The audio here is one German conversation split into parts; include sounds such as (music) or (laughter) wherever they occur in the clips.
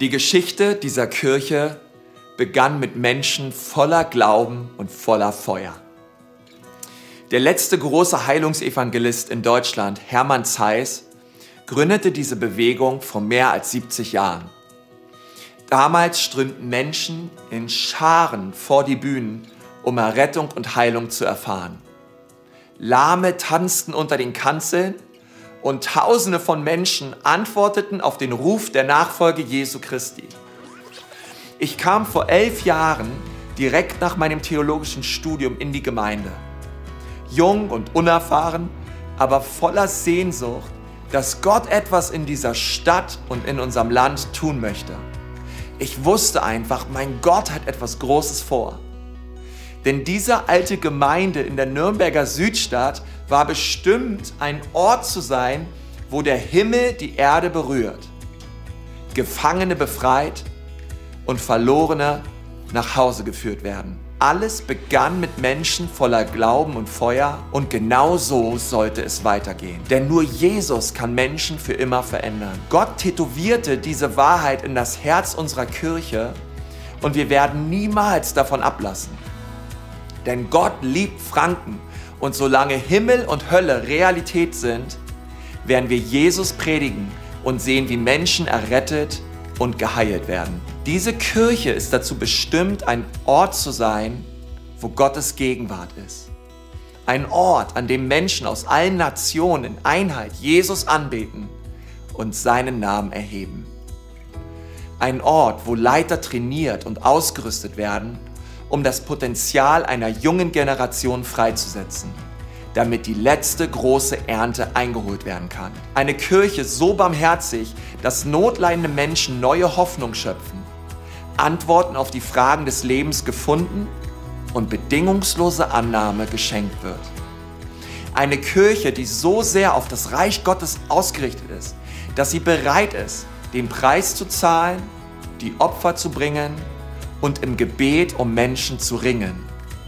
Die Geschichte dieser Kirche begann mit Menschen voller Glauben und voller Feuer. Der letzte große Heilungsevangelist in Deutschland, Hermann Zeiss, gründete diese Bewegung vor mehr als 70 Jahren. Damals strömten Menschen in Scharen vor die Bühnen, um Errettung und Heilung zu erfahren. Lahme tanzten unter den Kanzeln und Tausende von Menschen antworteten auf den Ruf der Nachfolge Jesu Christi. Ich kam vor elf Jahren direkt nach meinem theologischen Studium in die Gemeinde. Jung und unerfahren, aber voller Sehnsucht, dass Gott etwas in dieser Stadt und in unserem Land tun möchte. Ich wusste einfach, mein Gott hat etwas Großes vor. Denn diese alte Gemeinde in der Nürnberger Südstadt war bestimmt ein Ort zu sein, wo der Himmel die Erde berührt. Gefangene befreit und Verlorene nach Hause geführt werden. Alles begann mit Menschen voller Glauben und Feuer und genau so sollte es weitergehen. Denn nur Jesus kann Menschen für immer verändern. Gott tätowierte diese Wahrheit in das Herz unserer Kirche und wir werden niemals davon ablassen. Denn Gott liebt Franken und solange Himmel und Hölle Realität sind, werden wir Jesus predigen und sehen, wie Menschen errettet und geheilt werden. Diese Kirche ist dazu bestimmt, ein Ort zu sein, wo Gottes Gegenwart ist. Ein Ort, an dem Menschen aus allen Nationen in Einheit Jesus anbeten und seinen Namen erheben. Ein Ort, wo Leiter trainiert und ausgerüstet werden, um das Potenzial einer jungen Generation freizusetzen, damit die letzte große Ernte eingeholt werden kann. Eine Kirche so barmherzig, dass notleidende Menschen neue Hoffnung schöpfen, Antworten auf die Fragen des Lebens gefunden und bedingungslose Annahme geschenkt wird. Eine Kirche, die so sehr auf das Reich Gottes ausgerichtet ist, dass sie bereit ist, den Preis zu zahlen, die Opfer zu bringen und im Gebet um Menschen zu ringen,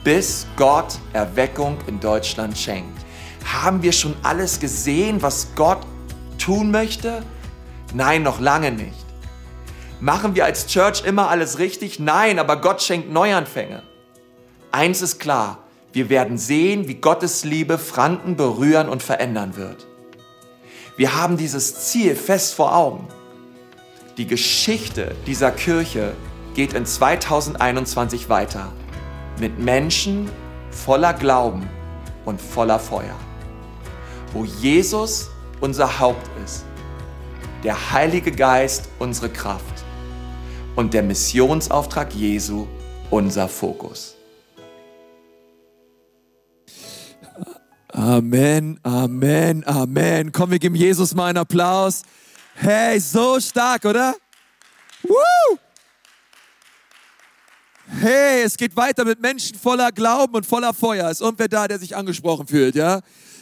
bis Gott Erweckung in Deutschland schenkt. Haben wir schon alles gesehen, was Gott tun möchte? Nein, noch lange nicht. Machen wir als Church immer alles richtig? Nein, aber Gott schenkt Neuanfänge. Eins ist klar, wir werden sehen, wie Gottes Liebe Franken berühren und verändern wird. Wir haben dieses Ziel fest vor Augen. Die Geschichte dieser Kirche geht in 2021 weiter mit Menschen voller Glauben und voller Feuer, wo Jesus unser Haupt ist, der Heilige Geist unsere Kraft und der Missionsauftrag Jesu unser Fokus. Amen, Amen, Amen. Komm, wir geben Jesus mal einen Applaus. Hey, so stark, oder? Woo! Hey, es geht weiter mit Menschen voller Glauben und voller Feuer. Ist irgendwer da, der sich angesprochen fühlt, ja?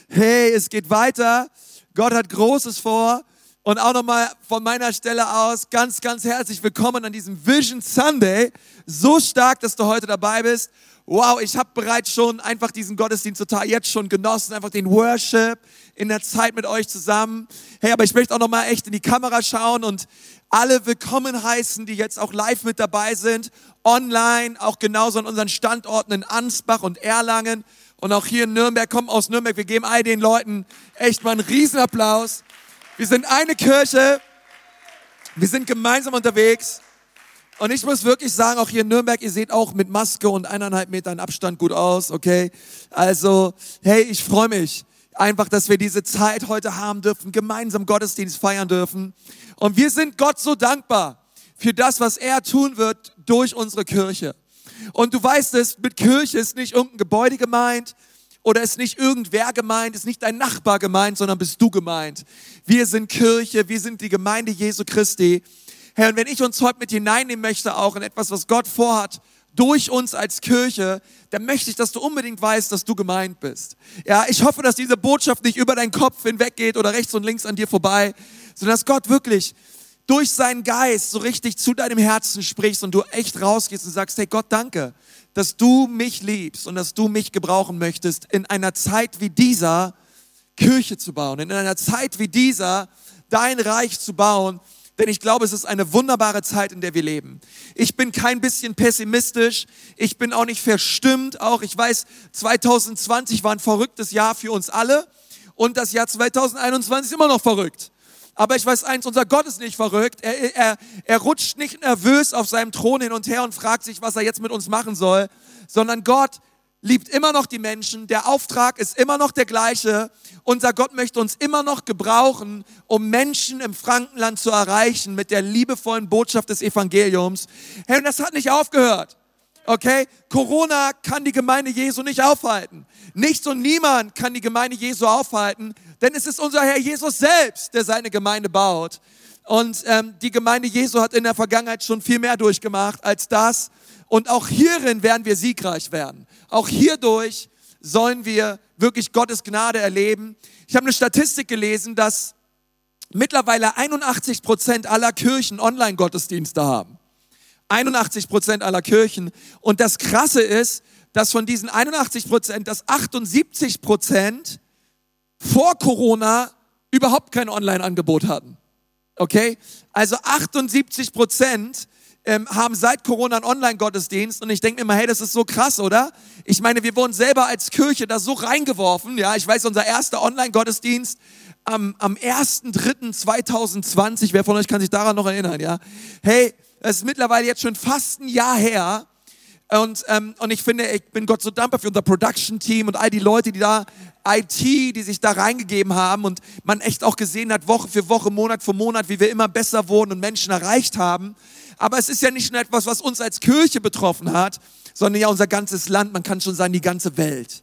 Hey, es geht weiter. Gott hat Großes vor. Und auch nochmal von meiner Stelle aus ganz, ganz herzlich willkommen an diesem Vision Sunday. So stark, dass du heute dabei bist. Wow, ich habe bereits schon einfach diesen Gottesdienst total jetzt schon genossen, einfach den Worship in der Zeit mit euch zusammen. Hey, aber ich möchte auch nochmal echt in die Kamera schauen und alle willkommen heißen, die jetzt auch live mit dabei sind, online, auch genauso an unseren Standorten in Ansbach und Erlangen und auch hier in Nürnberg, kommen aus Nürnberg. Wir geben all den Leuten echt mal einen Riesenapplaus. Wir sind eine Kirche, wir sind gemeinsam unterwegs. Und ich muss wirklich sagen, auch hier in Nürnberg, ihr seht auch mit Maske und eineinhalb Metern Abstand gut aus, okay? Also, hey, ich freue mich einfach, dass wir diese Zeit heute haben dürfen, gemeinsam Gottesdienst feiern dürfen. Und wir sind Gott so dankbar für das, was er tun wird durch unsere Kirche. Und du weißt es, mit Kirche ist nicht irgendein Gebäude gemeint oder ist nicht irgendwer gemeint, ist nicht dein Nachbar gemeint, sondern bist du gemeint. Wir sind Kirche, wir sind die Gemeinde Jesu Christi. Herr, und wenn ich uns heute mit hineinnehmen möchte, auch in etwas, was Gott vorhat, durch uns als Kirche, dann möchte ich, dass du unbedingt weißt, dass du gemeint bist. Ja, ich hoffe, dass diese Botschaft nicht über deinen Kopf hinweggeht oder rechts und links an dir vorbei, sondern dass Gott wirklich durch seinen Geist so richtig zu deinem Herzen sprichst und du echt rausgehst und sagst, hey Gott, danke, dass du mich liebst und dass du mich gebrauchen möchtest, in einer Zeit wie dieser Kirche zu bauen, in einer Zeit wie dieser dein Reich zu bauen, denn ich glaube, es ist eine wunderbare Zeit, in der wir leben. Ich bin kein bisschen pessimistisch, ich bin auch nicht verstimmt, auch ich weiß, 2020 war ein verrücktes Jahr für uns alle und das Jahr 2021 ist immer noch verrückt. Aber ich weiß eins, unser Gott ist nicht verrückt. Er, er, er rutscht nicht nervös auf seinem Thron hin und her und fragt sich, was er jetzt mit uns machen soll, sondern Gott liebt immer noch die Menschen, der Auftrag ist immer noch der gleiche. Unser Gott möchte uns immer noch gebrauchen, um Menschen im Frankenland zu erreichen mit der liebevollen Botschaft des Evangeliums. Hey, und das hat nicht aufgehört. Okay? Corona kann die Gemeinde Jesu nicht aufhalten. Nichts und niemand kann die Gemeinde Jesu aufhalten, denn es ist unser Herr Jesus selbst, der seine Gemeinde baut. Und ähm, die Gemeinde Jesu hat in der Vergangenheit schon viel mehr durchgemacht als das. Und auch hierin werden wir siegreich werden. Auch hierdurch sollen wir wirklich Gottes Gnade erleben. Ich habe eine Statistik gelesen, dass mittlerweile 81 Prozent aller Kirchen Online-Gottesdienste haben. 81 Prozent aller Kirchen. Und das Krasse ist, dass von diesen 81 Prozent, dass 78 Prozent vor Corona überhaupt kein Online-Angebot hatten. Okay? Also 78 Prozent ähm, haben seit Corona einen Online-Gottesdienst und ich denke mir immer, hey, das ist so krass, oder? Ich meine, wir wurden selber als Kirche da so reingeworfen. Ja, ich weiß, unser erster Online-Gottesdienst am, am 1.3.2020, wer von euch kann sich daran noch erinnern, ja? Hey, es ist mittlerweile jetzt schon fast ein Jahr her. Und, ähm, und ich finde, ich bin Gott so dankbar für unser Production-Team und all die Leute, die da, IT, die sich da reingegeben haben und man echt auch gesehen hat, Woche für Woche, Monat für Monat, wie wir immer besser wurden und Menschen erreicht haben. Aber es ist ja nicht nur etwas, was uns als Kirche betroffen hat, sondern ja unser ganzes Land, man kann schon sagen, die ganze Welt.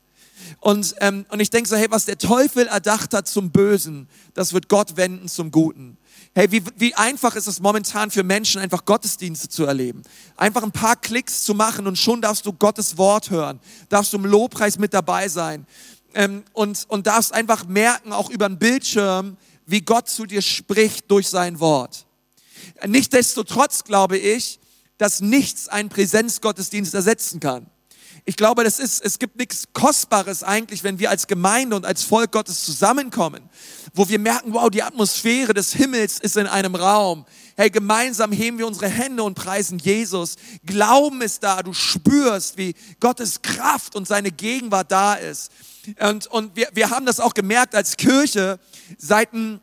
Und, ähm, und ich denke so, hey, was der Teufel erdacht hat zum Bösen, das wird Gott wenden zum Guten. Hey, wie, wie einfach ist es momentan für Menschen, einfach Gottesdienste zu erleben. Einfach ein paar Klicks zu machen und schon darfst du Gottes Wort hören. Darfst du im Lobpreis mit dabei sein. Ähm, und, und darfst einfach merken, auch über den Bildschirm, wie Gott zu dir spricht durch sein Wort. Nichtsdestotrotz glaube ich, dass nichts einen Präsenzgottesdienst ersetzen kann. Ich glaube, das ist, es gibt nichts Kostbares eigentlich, wenn wir als Gemeinde und als Volk Gottes zusammenkommen, wo wir merken, wow, die Atmosphäre des Himmels ist in einem Raum. Hey, gemeinsam heben wir unsere Hände und preisen Jesus. Glauben ist da, du spürst, wie Gottes Kraft und seine Gegenwart da ist. Und, und wir, wir haben das auch gemerkt als Kirche seit dem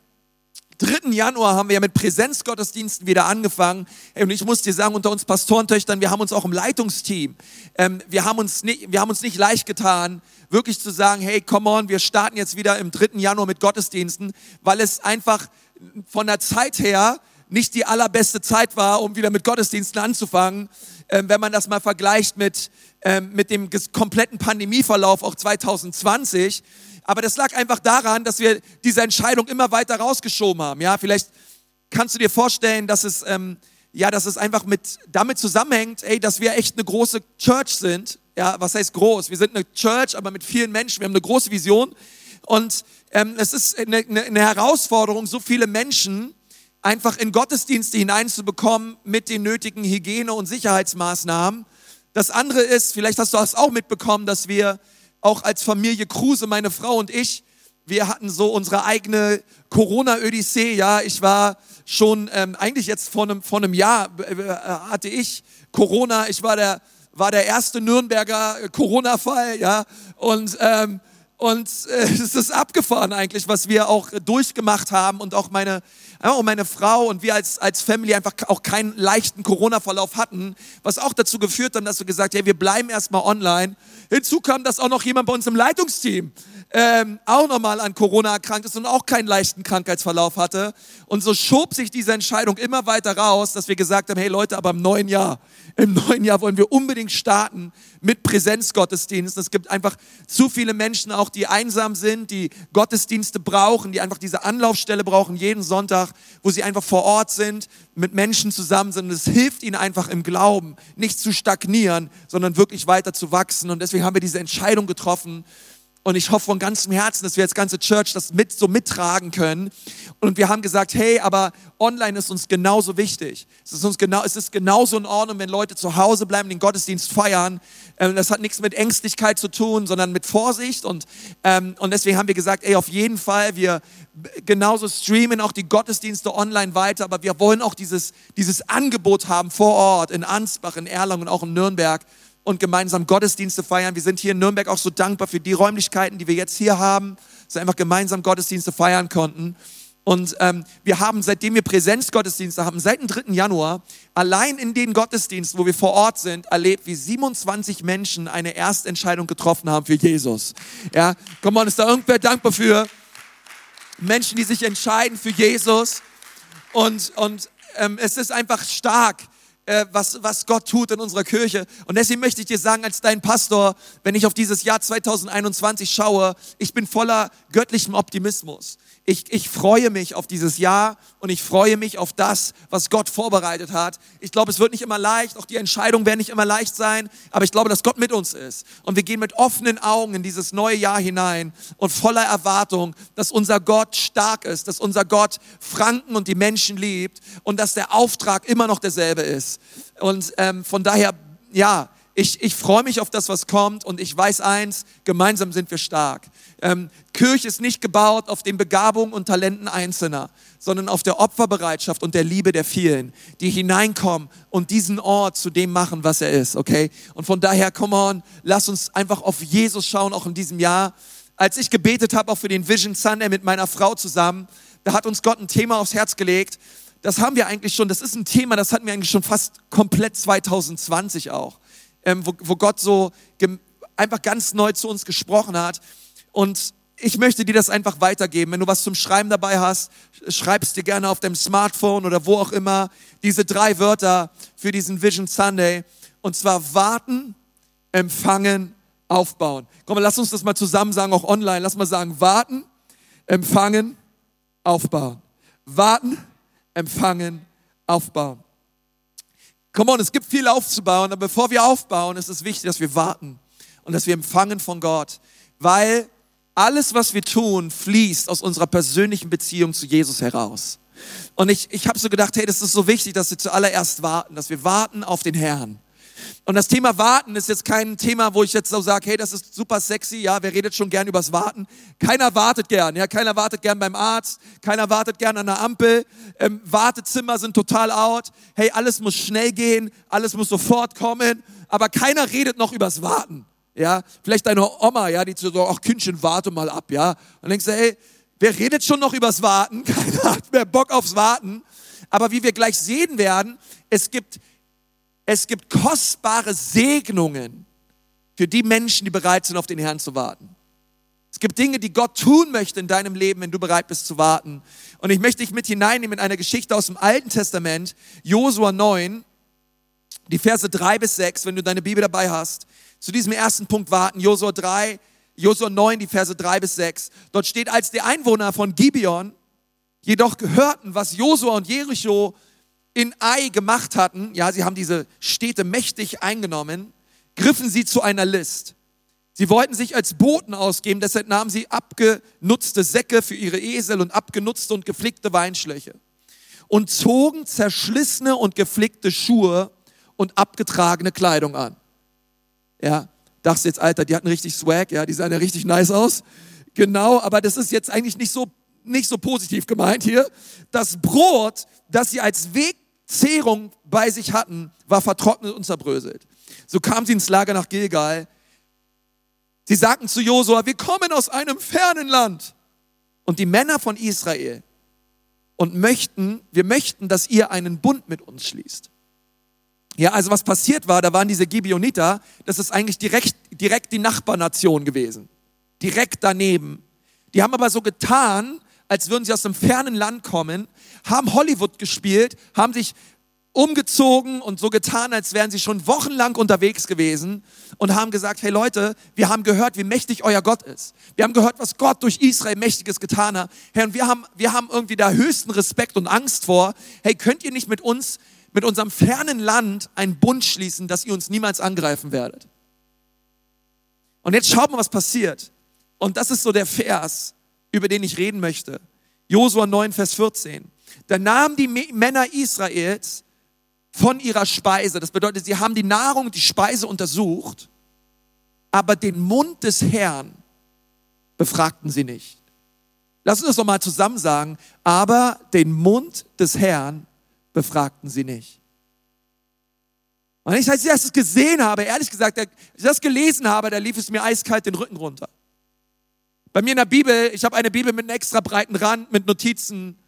3. Januar haben wir ja mit Präsenzgottesdiensten wieder angefangen. Und ich muss dir sagen, unter uns Pastorentöchtern, wir haben uns auch im Leitungsteam, ähm, wir, haben uns nicht, wir haben uns nicht leicht getan, wirklich zu sagen, hey, come on, wir starten jetzt wieder im 3. Januar mit Gottesdiensten, weil es einfach von der Zeit her nicht die allerbeste Zeit war, um wieder mit Gottesdiensten anzufangen. Ähm, wenn man das mal vergleicht mit, ähm, mit dem kompletten Pandemieverlauf auch 2020 aber das lag einfach daran, dass wir diese Entscheidung immer weiter rausgeschoben haben. Ja, vielleicht kannst du dir vorstellen, dass es, ähm, ja, dass es einfach mit, damit zusammenhängt, ey, dass wir echt eine große Church sind. Ja, was heißt groß? Wir sind eine Church, aber mit vielen Menschen. Wir haben eine große Vision. Und ähm, es ist eine, eine Herausforderung, so viele Menschen einfach in Gottesdienste hineinzubekommen mit den nötigen Hygiene- und Sicherheitsmaßnahmen. Das andere ist, vielleicht hast du das auch mitbekommen, dass wir auch als Familie Kruse, meine Frau und ich, wir hatten so unsere eigene Corona-Odyssee. Ja, ich war schon ähm, eigentlich jetzt vor einem, vor einem Jahr äh, hatte ich Corona. Ich war der war der erste Nürnberger Corona-Fall. Ja, und ähm, und äh, (laughs) es ist abgefahren eigentlich, was wir auch durchgemacht haben und auch meine, auch meine Frau und wir als, als Family einfach auch keinen leichten Corona-Verlauf hatten, was auch dazu geführt hat, dass wir gesagt haben, hey, wir bleiben erstmal online. Hinzu kam, dass auch noch jemand bei uns im Leitungsteam ähm, auch nochmal an Corona erkrankt ist und auch keinen leichten Krankheitsverlauf hatte. Und so schob sich diese Entscheidung immer weiter raus, dass wir gesagt haben, hey Leute, aber im neuen Jahr, im neuen Jahr wollen wir unbedingt starten mit Präsenzgottesdiensten. Es gibt einfach zu viele Menschen auch, die einsam sind, die Gottesdienste brauchen, die einfach diese Anlaufstelle brauchen, jeden Sonntag, wo sie einfach vor Ort sind, mit Menschen zusammen sind. Und es hilft ihnen einfach im Glauben, nicht zu stagnieren, sondern wirklich weiter zu wachsen. Und deswegen haben wir diese Entscheidung getroffen, Und ich hoffe von ganzem Herzen, dass wir als ganze Church das mit, so mittragen können. Und wir haben gesagt, hey, aber online ist uns genauso wichtig. Es ist uns genau, es ist genauso in Ordnung, wenn Leute zu Hause bleiben, den Gottesdienst feiern. Ähm, das hat nichts mit Ängstlichkeit zu tun, sondern mit Vorsicht. Und, ähm, und deswegen haben wir gesagt, ey, auf jeden Fall, wir genauso streamen auch die Gottesdienste online weiter, aber wir wollen auch dieses, dieses Angebot haben vor Ort in Ansbach, in Erlangen und auch in Nürnberg und gemeinsam Gottesdienste feiern. Wir sind hier in Nürnberg auch so dankbar für die Räumlichkeiten, die wir jetzt hier haben, dass wir einfach gemeinsam Gottesdienste feiern konnten. Und ähm, wir haben, seitdem wir Präsenzgottesdienste haben, seit dem 3. Januar, allein in den Gottesdiensten, wo wir vor Ort sind, erlebt, wie 27 Menschen eine Erstentscheidung getroffen haben für Jesus. Ja, komm on, ist da irgendwer dankbar für Menschen, die sich entscheiden für Jesus? Und, und ähm, es ist einfach stark, äh, was, was Gott tut in unserer Kirche. Und deswegen möchte ich dir sagen, als dein Pastor, wenn ich auf dieses Jahr 2021 schaue, ich bin voller göttlichem Optimismus ich, ich freue mich auf dieses Jahr und ich freue mich auf das, was Gott vorbereitet hat. Ich glaube, es wird nicht immer leicht, auch die Entscheidungen werden nicht immer leicht sein, aber ich glaube, dass Gott mit uns ist. Und wir gehen mit offenen Augen in dieses neue Jahr hinein und voller Erwartung, dass unser Gott stark ist, dass unser Gott Franken und die Menschen liebt und dass der Auftrag immer noch derselbe ist. Und ähm, von daher, ja, ich, ich freue mich auf das, was kommt und ich weiß eins, gemeinsam sind wir stark. Ähm, Kirche ist nicht gebaut auf den Begabungen und Talenten Einzelner, sondern auf der Opferbereitschaft und der Liebe der vielen, die hineinkommen und diesen Ort zu dem machen, was er ist, okay? Und von daher, come on, lass uns einfach auf Jesus schauen, auch in diesem Jahr. Als ich gebetet habe, auch für den Vision Sunday mit meiner Frau zusammen, da hat uns Gott ein Thema aufs Herz gelegt. Das haben wir eigentlich schon, das ist ein Thema, das hatten wir eigentlich schon fast komplett 2020 auch ähm, wo, wo Gott so einfach ganz neu zu uns gesprochen hat. Und ich möchte dir das einfach weitergeben. Wenn du was zum Schreiben dabei hast, schreibst dir gerne auf deinem Smartphone oder wo auch immer diese drei Wörter für diesen Vision Sunday. Und zwar warten, empfangen, aufbauen. Komm lass uns das mal zusammen sagen, auch online. Lass mal sagen, warten, empfangen, aufbauen. Warten, empfangen, aufbauen. Come on, es gibt viel aufzubauen, aber bevor wir aufbauen, ist es wichtig, dass wir warten und dass wir empfangen von Gott, weil alles, was wir tun, fließt aus unserer persönlichen Beziehung zu Jesus heraus. Und ich, ich habe so gedacht, hey, das ist so wichtig, dass wir zuallererst warten, dass wir warten auf den Herrn. Und das Thema Warten ist jetzt kein Thema, wo ich jetzt so sage, hey, das ist super sexy, ja, wer redet schon gern übers Warten? Keiner wartet gern, ja, keiner wartet gern beim Arzt, keiner wartet gern an der Ampel, ähm, Wartezimmer sind total out, hey, alles muss schnell gehen, alles muss sofort kommen, aber keiner redet noch übers Warten, ja. Vielleicht deine Oma, ja, die so, ach Kindchen, warte mal ab, ja. Und denkst du, hey, wer redet schon noch übers Warten? (laughs) Keiner hat mehr Bock aufs Warten. Aber wie wir gleich sehen werden, es gibt es gibt kostbare Segnungen für die Menschen, die bereit sind, auf den Herrn zu warten. Es gibt Dinge, die Gott tun möchte in deinem Leben, wenn du bereit bist zu warten. Und ich möchte dich mit hineinnehmen in eine Geschichte aus dem Alten Testament, Josua 9, die Verse 3 bis 6, wenn du deine Bibel dabei hast. Zu diesem ersten Punkt warten, Josua 3, Josua 9, die Verse 3 bis 6. Dort steht, als die Einwohner von Gibeon jedoch hörten, was Josua und Jericho in Ai gemacht hatten, ja, sie haben diese Städte mächtig eingenommen, griffen sie zu einer List. Sie wollten sich als Boten ausgeben, deshalb nahmen sie abgenutzte Säcke für ihre Esel und abgenutzte und geflickte Weinschläche und zogen zerschlissene und geflickte Schuhe und abgetragene Kleidung an. Ja, dachtest jetzt, Alter, die hatten richtig Swag, ja, die sahen ja richtig nice aus. Genau, aber das ist jetzt eigentlich nicht so, nicht so positiv gemeint hier. Das Brot, das sie als Weg Zehrung bei sich hatten, war vertrocknet und zerbröselt. So kamen sie ins Lager nach Gilgal. Sie sagten zu Josua, wir kommen aus einem fernen Land. Und die Männer von Israel und möchten, wir möchten, dass ihr einen Bund mit uns schließt. Ja, also was passiert war, da waren diese Gibeoniter, das ist eigentlich direkt, direkt die Nachbarnation gewesen. Direkt daneben. Die haben aber so getan, als würden sie aus einem fernen Land kommen, haben Hollywood gespielt, haben sich umgezogen und so getan, als wären sie schon wochenlang unterwegs gewesen und haben gesagt, hey Leute, wir haben gehört, wie mächtig euer Gott ist. Wir haben gehört, was Gott durch Israel mächtiges getan hat. Herr, und wir haben, wir haben irgendwie da höchsten Respekt und Angst vor. Hey, könnt ihr nicht mit uns, mit unserem fernen Land einen Bund schließen, dass ihr uns niemals angreifen werdet? Und jetzt schaut mal, was passiert. Und das ist so der Vers, über den ich reden möchte. Josua 9, Vers 14. Da nahmen die Männer Israels von ihrer Speise, das bedeutet, sie haben die Nahrung, die Speise untersucht, aber den Mund des Herrn befragten sie nicht. Lass uns das nochmal zusammen sagen, aber den Mund des Herrn befragten sie nicht. Und ich, als ich das gesehen habe, ehrlich gesagt, als ich das gelesen habe, da lief es mir eiskalt den Rücken runter. Bei mir in der Bibel, ich habe eine Bibel mit einem extra breiten Rand, mit Notizen,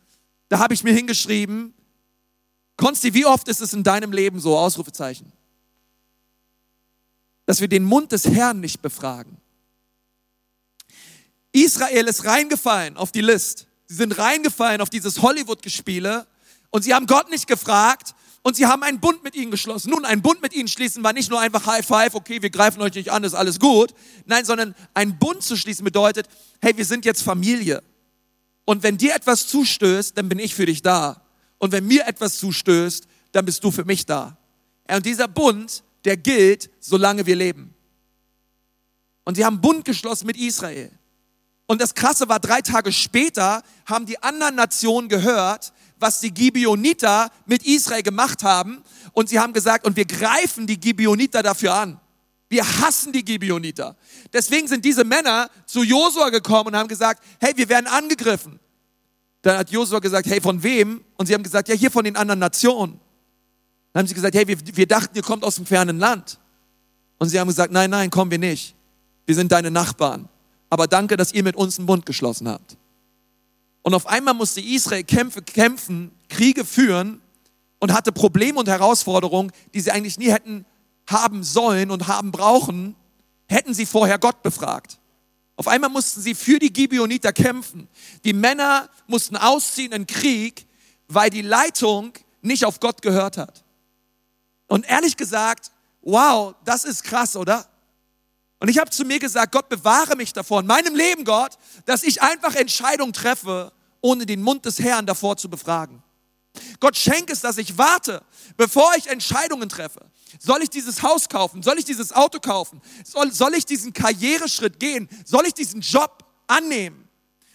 da habe ich mir hingeschrieben, Konsti, wie oft ist es in deinem Leben so, Ausrufezeichen, dass wir den Mund des Herrn nicht befragen? Israel ist reingefallen auf die List. Sie sind reingefallen auf dieses Hollywood-Gespiele und sie haben Gott nicht gefragt, und sie haben einen Bund mit ihnen geschlossen. Nun, einen Bund mit ihnen schließen war nicht nur einfach High Five, okay, wir greifen euch nicht an, ist alles gut. Nein, sondern einen Bund zu schließen bedeutet, hey, wir sind jetzt Familie. Und wenn dir etwas zustößt, dann bin ich für dich da. Und wenn mir etwas zustößt, dann bist du für mich da. Und dieser Bund, der gilt, solange wir leben. Und sie haben Bund geschlossen mit Israel. Und das Krasse war, drei Tage später haben die anderen Nationen gehört, was die Gibeoniter mit Israel gemacht haben. Und sie haben gesagt, und wir greifen die Gibeoniter dafür an. Wir hassen die Gibeoniter. Deswegen sind diese Männer zu Josua gekommen und haben gesagt, hey, wir werden angegriffen. Dann hat Josua gesagt, hey, von wem? Und sie haben gesagt, ja, hier von den anderen Nationen. Dann haben sie gesagt, hey, wir, wir dachten, ihr kommt aus dem fernen Land. Und sie haben gesagt, nein, nein, kommen wir nicht. Wir sind deine Nachbarn. Aber danke, dass ihr mit uns einen Bund geschlossen habt. Und auf einmal musste Israel Kämpfe kämpfen, Kriege führen und hatte Probleme und Herausforderungen, die sie eigentlich nie hätten haben sollen und haben brauchen, hätten sie vorher Gott befragt. Auf einmal mussten sie für die Gibeoniter kämpfen. Die Männer mussten ausziehen in Krieg, weil die Leitung nicht auf Gott gehört hat. Und ehrlich gesagt, wow, das ist krass, oder? Und ich habe zu mir gesagt, Gott bewahre mich davor, in meinem Leben, Gott, dass ich einfach Entscheidungen treffe, ohne den Mund des Herrn davor zu befragen. Gott schenkt es, dass ich warte, bevor ich Entscheidungen treffe. Soll ich dieses Haus kaufen? Soll ich dieses Auto kaufen? Soll, soll ich diesen Karriereschritt gehen? Soll ich diesen Job annehmen?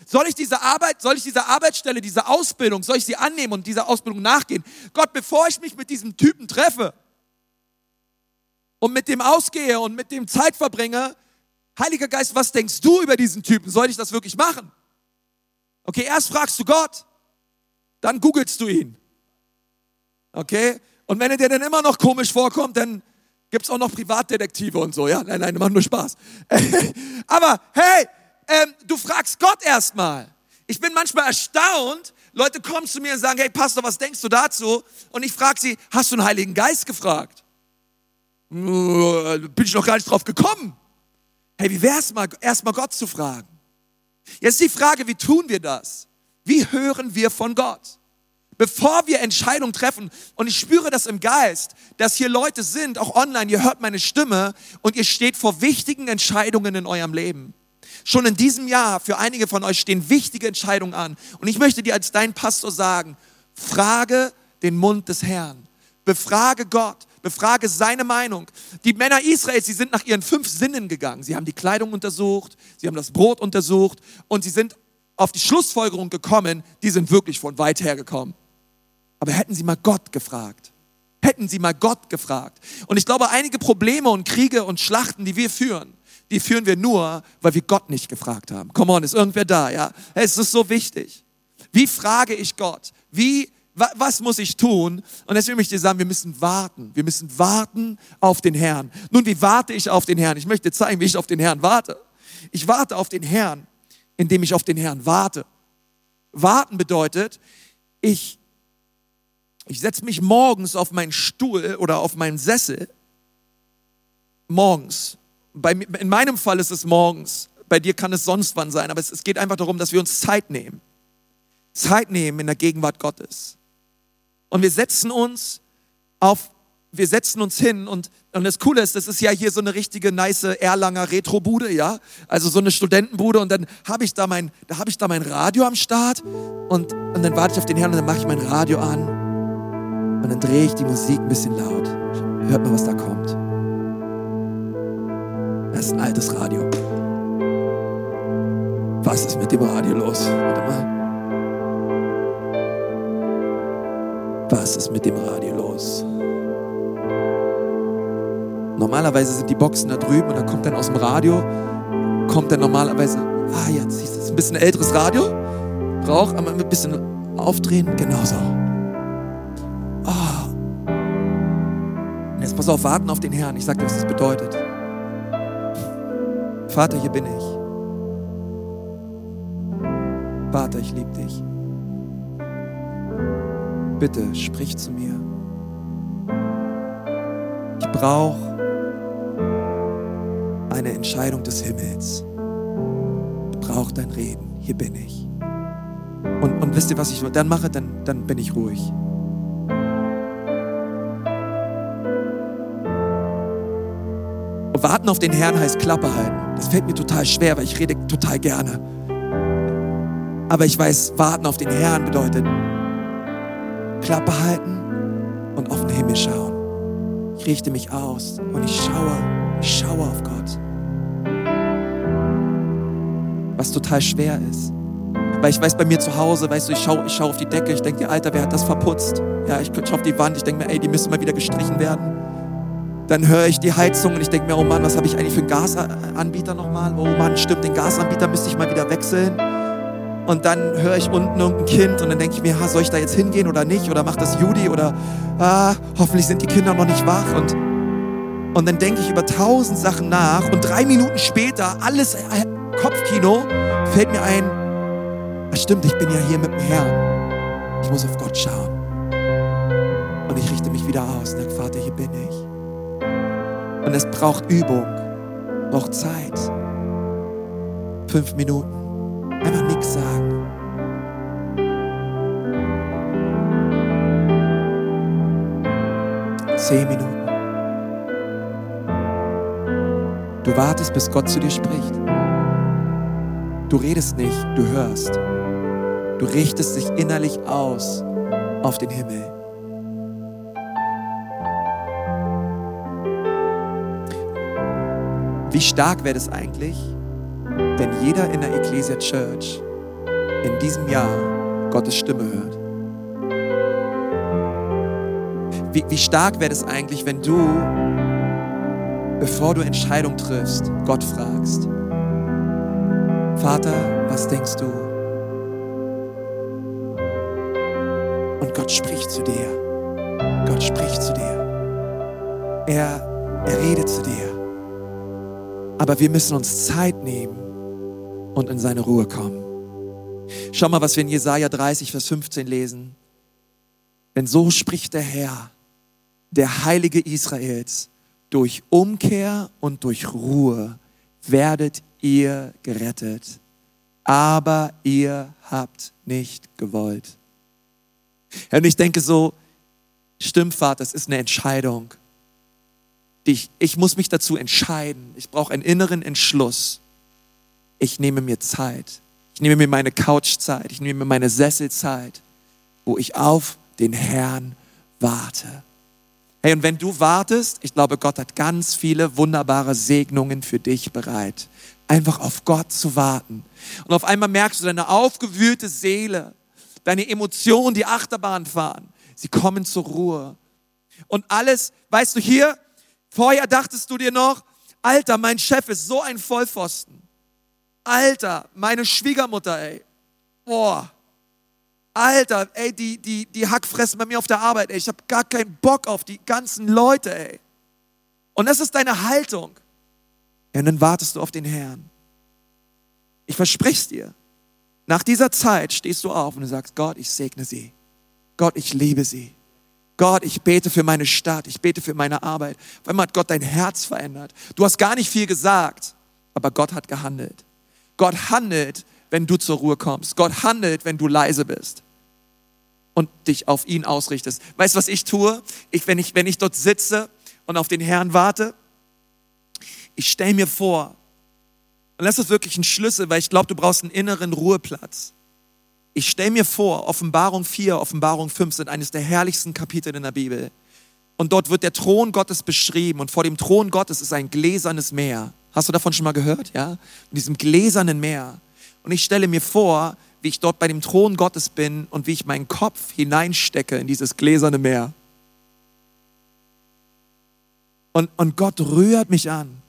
Soll ich diese Arbeit, soll ich diese Arbeitsstelle, diese Ausbildung, soll ich sie annehmen und dieser Ausbildung nachgehen? Gott, bevor ich mich mit diesem Typen treffe, und mit dem ausgehe und mit dem Zeit verbringe, Heiliger Geist, was denkst du über diesen Typen? Soll ich das wirklich machen? Okay, erst fragst du Gott, dann googelst du ihn. Okay? Und wenn er dir dann immer noch komisch vorkommt, dann gibt es auch noch Privatdetektive und so. Ja, nein, nein, macht nur Spaß. (laughs) Aber hey, ähm, du fragst Gott erstmal. Ich bin manchmal erstaunt, Leute kommen zu mir und sagen, hey Pastor, was denkst du dazu? Und ich frage sie, hast du den Heiligen Geist gefragt? Bin ich noch gar nicht drauf gekommen. Hey, wie wäre es mal, erstmal Gott zu fragen? Jetzt die Frage, wie tun wir das? Wie hören wir von Gott? Bevor wir Entscheidungen treffen, und ich spüre das im Geist, dass hier Leute sind, auch online, ihr hört meine Stimme und ihr steht vor wichtigen Entscheidungen in eurem Leben. Schon in diesem Jahr, für einige von euch stehen wichtige Entscheidungen an. Und ich möchte dir als dein Pastor sagen, frage den Mund des Herrn. Befrage Gott befrage seine Meinung. Die Männer Israels, sie sind nach ihren fünf Sinnen gegangen. Sie haben die Kleidung untersucht, sie haben das Brot untersucht und sie sind auf die Schlussfolgerung gekommen, die sind wirklich von weit her gekommen. Aber hätten sie mal Gott gefragt. Hätten sie mal Gott gefragt. Und ich glaube, einige Probleme und Kriege und Schlachten, die wir führen, die führen wir nur, weil wir Gott nicht gefragt haben. Come on, ist irgendwer da, ja? Es ist so wichtig. Wie frage ich Gott? Wie was muss ich tun? Und deswegen möchte ich dir sagen, wir müssen warten. Wir müssen warten auf den Herrn. Nun, wie warte ich auf den Herrn? Ich möchte zeigen, wie ich auf den Herrn warte. Ich warte auf den Herrn, indem ich auf den Herrn warte. Warten bedeutet, ich, ich setze mich morgens auf meinen Stuhl oder auf meinen Sessel. Morgens. Bei, in meinem Fall ist es morgens. Bei dir kann es sonst wann sein. Aber es, es geht einfach darum, dass wir uns Zeit nehmen. Zeit nehmen in der Gegenwart Gottes. Und wir setzen uns auf, wir setzen uns hin und, und das Coole ist, das ist ja hier so eine richtige nice Erlanger Retrobude, ja? Also so eine Studentenbude und dann habe ich da mein, da habe ich da mein Radio am Start und, und dann warte ich auf den Herrn und dann mache ich mein Radio an und dann drehe ich die Musik ein bisschen laut. Hört mal, was da kommt. Das ist ein altes Radio. Was ist mit dem Radio los? Warte mal. Was ist mit dem Radio los? Normalerweise sind die Boxen da drüben und dann kommt dann aus dem Radio, kommt dann normalerweise, ah, jetzt ist es ein bisschen älteres Radio, braucht aber ein bisschen aufdrehen, genauso. Oh. Und jetzt pass auf, warten auf den Herrn. Ich sag dir, was das bedeutet. Vater, hier bin ich. Vater, ich liebe dich. Bitte sprich zu mir. Ich brauche eine Entscheidung des Himmels. Ich brauche dein Reden. Hier bin ich. Und, und wisst ihr, was ich dann mache? Dann, dann bin ich ruhig. Und warten auf den Herrn heißt Klappe halten. Das fällt mir total schwer, weil ich rede total gerne. Aber ich weiß, warten auf den Herrn bedeutet Klappe halten und auf den Himmel schauen. Ich richte mich aus und ich schaue, ich schaue auf Gott. Was total schwer ist. Weil ich weiß, bei mir zu Hause, weißt du, ich schaue ich schau auf die Decke, ich denke, Alter, wer hat das verputzt? Ja, ich schaue auf die Wand, ich denke mir, ey, die müssen mal wieder gestrichen werden. Dann höre ich die Heizung und ich denke mir, oh Mann, was habe ich eigentlich für einen Gasanbieter nochmal? Oh Mann, stimmt, den Gasanbieter müsste ich mal wieder wechseln. Und dann höre ich unten irgendein Kind und dann denke ich mir, ha, soll ich da jetzt hingehen oder nicht? Oder macht das Judy? Oder ah, hoffentlich sind die Kinder noch nicht wach. Und, und dann denke ich über tausend Sachen nach und drei Minuten später, alles äh, Kopfkino, fällt mir ein, ach stimmt, ich bin ja hier mit dem Herrn. Ich muss auf Gott schauen. Und ich richte mich wieder aus und sage, Vater, hier bin ich. Und es braucht Übung, braucht Zeit. Fünf Minuten. Sagen. Zehn Minuten. Du wartest, bis Gott zu dir spricht. Du redest nicht, du hörst. Du richtest dich innerlich aus auf den Himmel. Wie stark wäre es eigentlich, wenn jeder in der Ecclesia Church in diesem Jahr Gottes Stimme hört? Wie, wie stark wäre es eigentlich, wenn du, bevor du Entscheidung triffst, Gott fragst, Vater, was denkst du? Und Gott spricht zu dir. Gott spricht zu dir. Er, er redet zu dir. Aber wir müssen uns Zeit nehmen und in seine Ruhe kommen. Schau mal, was wir in Jesaja 30, Vers 15 lesen. Denn so spricht der Herr, der Heilige Israels, durch Umkehr und durch Ruhe werdet ihr gerettet, aber ihr habt nicht gewollt. und ich denke so, stimmt, Vater, es ist eine Entscheidung. Ich, ich muss mich dazu entscheiden. Ich brauche einen inneren Entschluss. Ich nehme mir Zeit. Ich nehme mir meine Couchzeit. Ich nehme mir meine Sesselzeit, wo ich auf den Herrn warte. Hey, und wenn du wartest, ich glaube, Gott hat ganz viele wunderbare Segnungen für dich bereit. Einfach auf Gott zu warten. Und auf einmal merkst du deine aufgewühlte Seele, deine Emotionen, die Achterbahn fahren. Sie kommen zur Ruhe. Und alles, weißt du, hier, vorher dachtest du dir noch, Alter, mein Chef ist so ein Vollpfosten. Alter, meine Schwiegermutter, ey. Boah, Alter, ey, die, die, die Hackfressen bei mir auf der Arbeit, ey, ich habe gar keinen Bock auf die ganzen Leute, ey. Und das ist deine Haltung. Ja, und dann wartest du auf den Herrn. Ich verspreche es dir. Nach dieser Zeit stehst du auf und du sagst, Gott, ich segne sie. Gott, ich liebe sie. Gott, ich bete für meine Stadt, ich bete für meine Arbeit. Auf einmal hat Gott dein Herz verändert. Du hast gar nicht viel gesagt, aber Gott hat gehandelt. Gott handelt, wenn du zur Ruhe kommst. Gott handelt, wenn du leise bist und dich auf ihn ausrichtest. Weißt du, was ich tue? Ich, wenn, ich, wenn ich dort sitze und auf den Herrn warte, ich stelle mir vor, und das ist wirklich ein Schlüssel, weil ich glaube, du brauchst einen inneren Ruheplatz. Ich stelle mir vor, Offenbarung 4, Offenbarung 5 sind eines der herrlichsten Kapitel in der Bibel. Und dort wird der Thron Gottes beschrieben und vor dem Thron Gottes ist ein gläsernes Meer. Hast du davon schon mal gehört? Ja? In diesem gläsernen Meer. Und ich stelle mir vor, wie ich dort bei dem Thron Gottes bin und wie ich meinen Kopf hineinstecke in dieses gläserne Meer. Und, und Gott rührt mich an.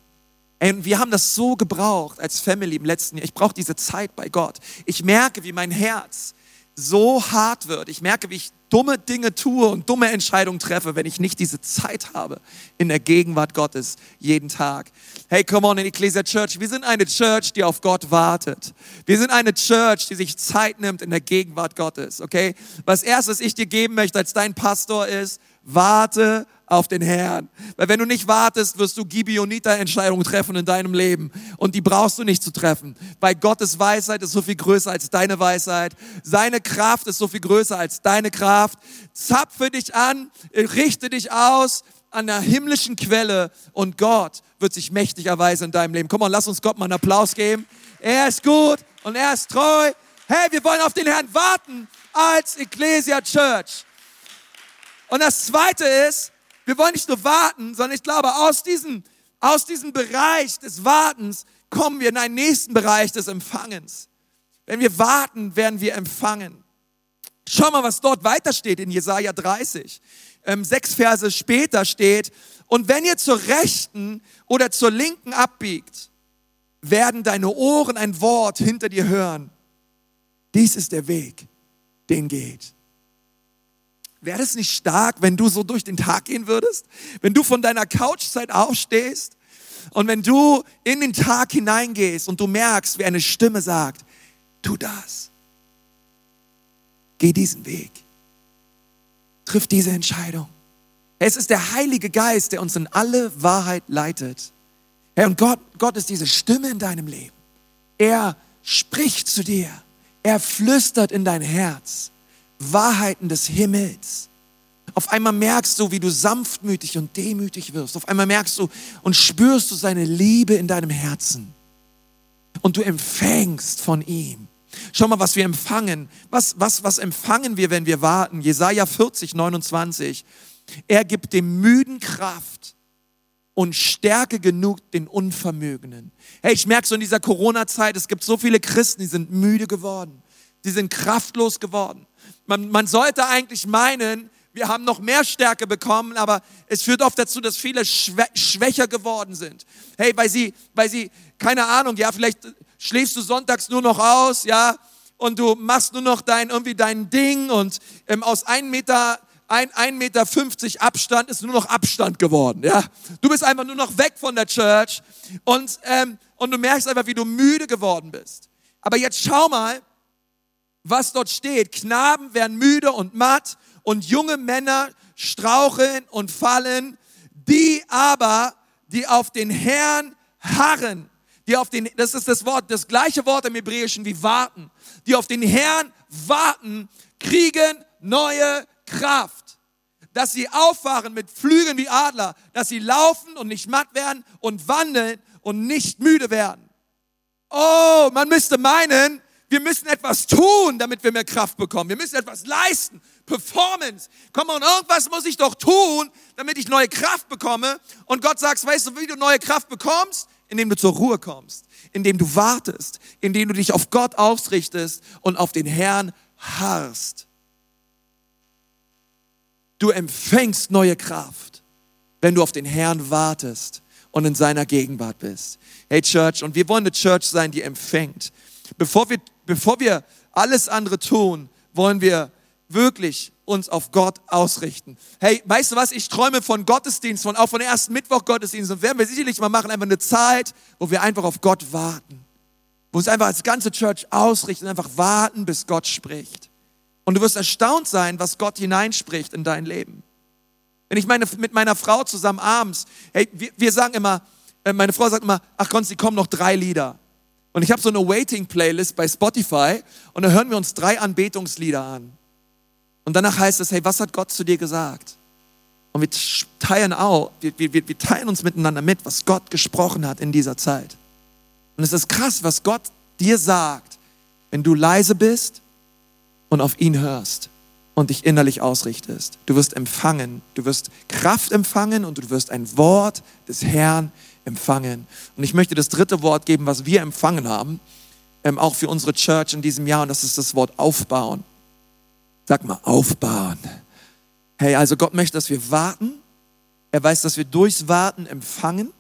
Ey, wir haben das so gebraucht als Family im letzten Jahr. Ich brauche diese Zeit bei Gott. Ich merke, wie mein Herz so hart wird. Ich merke, wie ich dumme Dinge tue und dumme Entscheidungen treffe, wenn ich nicht diese Zeit habe in der Gegenwart Gottes jeden Tag. Hey, come on in Ecclesia Church. Wir sind eine Church, die auf Gott wartet. Wir sind eine Church, die sich Zeit nimmt in der Gegenwart Gottes. Okay? Was erstes ich dir geben möchte als dein Pastor ist, warte auf den Herrn. Weil wenn du nicht wartest, wirst du Gibionita-Entscheidungen treffen in deinem Leben. Und die brauchst du nicht zu treffen. Weil Gottes Weisheit ist so viel größer als deine Weisheit. Seine Kraft ist so viel größer als deine Kraft. Zapfe dich an, richte dich aus an der himmlischen Quelle und Gott wird sich mächtig erweisen in deinem Leben. Komm mal, lass uns Gott mal einen Applaus geben. Er ist gut und er ist treu. Hey, wir wollen auf den Herrn warten als Ecclesia Church. Und das zweite ist, wir wollen nicht nur warten, sondern ich glaube, aus diesem, aus diesem Bereich des Wartens kommen wir in einen nächsten Bereich des Empfangens. Wenn wir warten, werden wir empfangen. Schau mal, was dort weiter steht in Jesaja 30. Ähm, sechs Verse später steht, und wenn ihr zur Rechten oder zur Linken abbiegt, werden deine Ohren ein Wort hinter dir hören. Dies ist der Weg, den geht. Wäre es nicht stark, wenn du so durch den Tag gehen würdest? Wenn du von deiner Couchzeit aufstehst und wenn du in den Tag hineingehst und du merkst, wie eine Stimme sagt, tu das. Geh diesen Weg. Triff diese Entscheidung. Es ist der Heilige Geist, der uns in alle Wahrheit leitet. Herr, und Gott, Gott ist diese Stimme in deinem Leben. Er spricht zu dir. Er flüstert in dein Herz. Wahrheiten des Himmels. Auf einmal merkst du, wie du sanftmütig und demütig wirst. Auf einmal merkst du und spürst du seine Liebe in deinem Herzen. Und du empfängst von ihm. Schau mal, was wir empfangen. Was, was, was empfangen wir, wenn wir warten? Jesaja 40, 29. Er gibt dem Müden Kraft und Stärke genug den Unvermögenden. Hey, ich merke so in dieser Corona-Zeit, es gibt so viele Christen, die sind müde geworden. Die sind kraftlos geworden. Man, man sollte eigentlich meinen, wir haben noch mehr Stärke bekommen, aber es führt oft dazu, dass viele schwächer geworden sind. Hey, weil sie, weil sie, keine Ahnung, ja, vielleicht schläfst du sonntags nur noch aus, ja, und du machst nur noch dein, irgendwie dein Ding und ähm, aus einem Meter, ein, ein Meter 50 Abstand ist nur noch Abstand geworden, ja. Du bist einfach nur noch weg von der Church und, ähm, und du merkst einfach, wie du müde geworden bist. Aber jetzt schau mal, was dort steht. Knaben werden müde und matt und junge Männer straucheln und fallen. Die aber, die auf den Herrn harren, die auf den, das ist das Wort, das gleiche Wort im Hebräischen wie warten, die auf den Herrn warten, kriegen neue Kraft. Dass sie auffahren mit Flügeln wie Adler, dass sie laufen und nicht matt werden und wandeln und nicht müde werden. Oh, man müsste meinen, wir müssen etwas tun, damit wir mehr Kraft bekommen. Wir müssen etwas leisten. Performance. Komm mal, irgendwas muss ich doch tun, damit ich neue Kraft bekomme. Und Gott sagt, weißt du, wie du neue Kraft bekommst? Indem du zur Ruhe kommst, indem du wartest, indem du dich auf Gott ausrichtest und auf den Herrn harrst. Du empfängst neue Kraft, wenn du auf den Herrn wartest und in seiner Gegenwart bist. Hey Church, und wir wollen eine Church sein, die empfängt. Bevor wir bevor wir alles andere tun, wollen wir wirklich uns auf Gott ausrichten. Hey, weißt du was? Ich träume von Gottesdienst, von auch von ersten Mittwoch Gottesdienst und werden wir sicherlich mal machen, einfach eine Zeit, wo wir einfach auf Gott warten. Wo uns einfach als ganze Church ausrichten, einfach warten, bis Gott spricht. Und du wirst erstaunt sein, was Gott hineinspricht in dein Leben. Wenn ich meine, mit meiner Frau zusammen abends, hey, wir, wir sagen immer, äh, meine Frau sagt immer, ach Konsti, kommen noch drei Lieder. Und ich habe so eine Waiting-Playlist bei Spotify und da hören wir uns drei Anbetungslieder an. Und danach heißt es, hey, was hat Gott zu dir gesagt? Und wir teilen auch, wir, wir, wir teilen uns miteinander mit, was Gott gesprochen hat in dieser Zeit. Und es ist krass, was Gott dir sagt, wenn du leise bist und auf ihn hörst und dich innerlich ausrichtest. Du wirst empfangen, du wirst Kraft empfangen und du wirst ein Wort des Herrn empfangen. Und ich möchte das dritte Wort geben, was wir empfangen haben. ähm, auch für unsere Church in diesem Jahr und das ist das Wort aufbauen. Sag mal, aufbauen. Hey, also Gott möchte, dass wir warten. Er weiß, dass wir durchs Warten empfangen.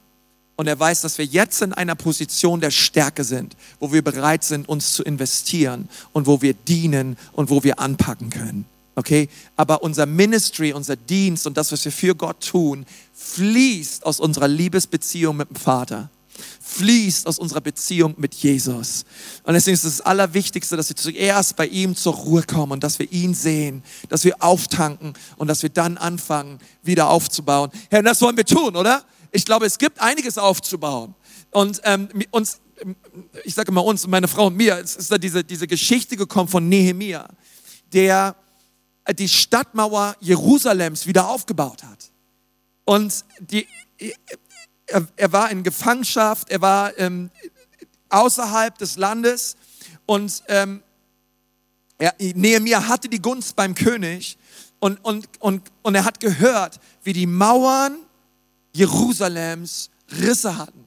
Und er weiß, dass wir jetzt in einer Position der Stärke sind, wo wir bereit sind, uns zu investieren und wo wir dienen und wo wir anpacken können. Okay? Aber unser Ministry, unser Dienst und das, was wir für Gott tun, fließt aus unserer Liebesbeziehung mit dem Vater fließt aus unserer Beziehung mit Jesus. Und deswegen ist das Allerwichtigste, dass wir zuerst bei ihm zur Ruhe kommen und dass wir ihn sehen, dass wir auftanken und dass wir dann anfangen, wieder aufzubauen. Herr, das wollen wir tun, oder? Ich glaube, es gibt einiges aufzubauen. Und ähm, uns, ich sage mal uns, meine Frau und mir, es ist da diese, diese Geschichte gekommen von Nehemia, der die Stadtmauer Jerusalems wieder aufgebaut hat. Und die, er, er war in Gefangenschaft, er war ähm, außerhalb des Landes und ähm, Nehemiah hatte die Gunst beim König und, und, und, und er hat gehört, wie die Mauern Jerusalems Risse hatten.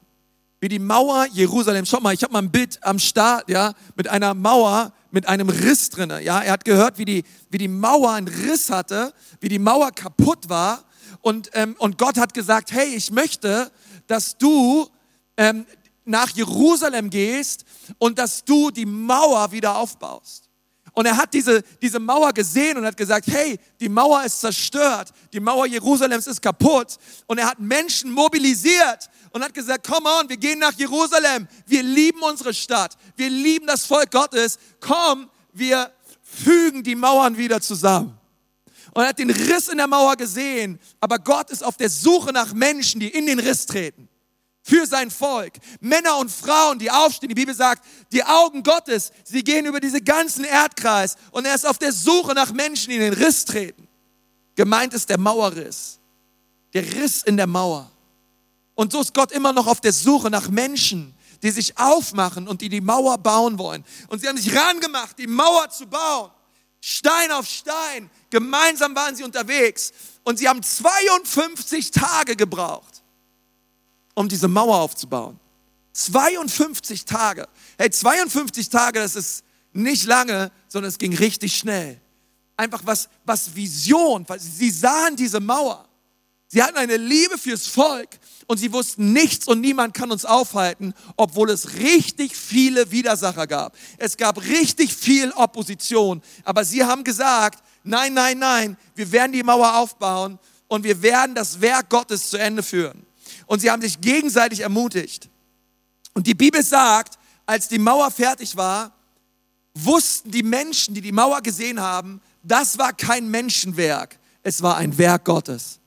Wie die Mauer Jerusalems, schau mal, ich habe mal ein Bild am Start, ja, mit einer Mauer, mit einem Riss drinne, ja. Er hat gehört, wie die, wie die Mauer einen Riss hatte, wie die Mauer kaputt war und, ähm, und Gott hat gesagt, hey, ich möchte, dass du ähm, nach Jerusalem gehst und dass du die Mauer wieder aufbaust. Und er hat diese, diese Mauer gesehen und hat gesagt, hey, die Mauer ist zerstört, die Mauer Jerusalems ist kaputt. Und er hat Menschen mobilisiert und hat gesagt, komm on, wir gehen nach Jerusalem, wir lieben unsere Stadt, wir lieben das Volk Gottes, komm, wir fügen die Mauern wieder zusammen und er hat den Riss in der Mauer gesehen. Aber Gott ist auf der Suche nach Menschen, die in den Riss treten. Für sein Volk. Männer und Frauen, die aufstehen. Die Bibel sagt, die Augen Gottes, sie gehen über diese ganzen Erdkreis. Und er ist auf der Suche nach Menschen, die in den Riss treten. Gemeint ist der Mauerriss. Der Riss in der Mauer. Und so ist Gott immer noch auf der Suche nach Menschen, die sich aufmachen und die die Mauer bauen wollen. Und sie haben sich rangemacht, die Mauer zu bauen. Stein auf Stein. Gemeinsam waren sie unterwegs und sie haben 52 Tage gebraucht, um diese Mauer aufzubauen. 52 Tage. Hey, 52 Tage, das ist nicht lange, sondern es ging richtig schnell. Einfach was, was Vision, sie sahen diese Mauer. Sie hatten eine Liebe fürs Volk und sie wussten nichts und niemand kann uns aufhalten, obwohl es richtig viele Widersacher gab. Es gab richtig viel Opposition, aber sie haben gesagt, nein, nein, nein, wir werden die Mauer aufbauen und wir werden das Werk Gottes zu Ende führen. Und sie haben sich gegenseitig ermutigt. Und die Bibel sagt, als die Mauer fertig war, wussten die Menschen, die die Mauer gesehen haben, das war kein Menschenwerk, es war ein Werk Gottes.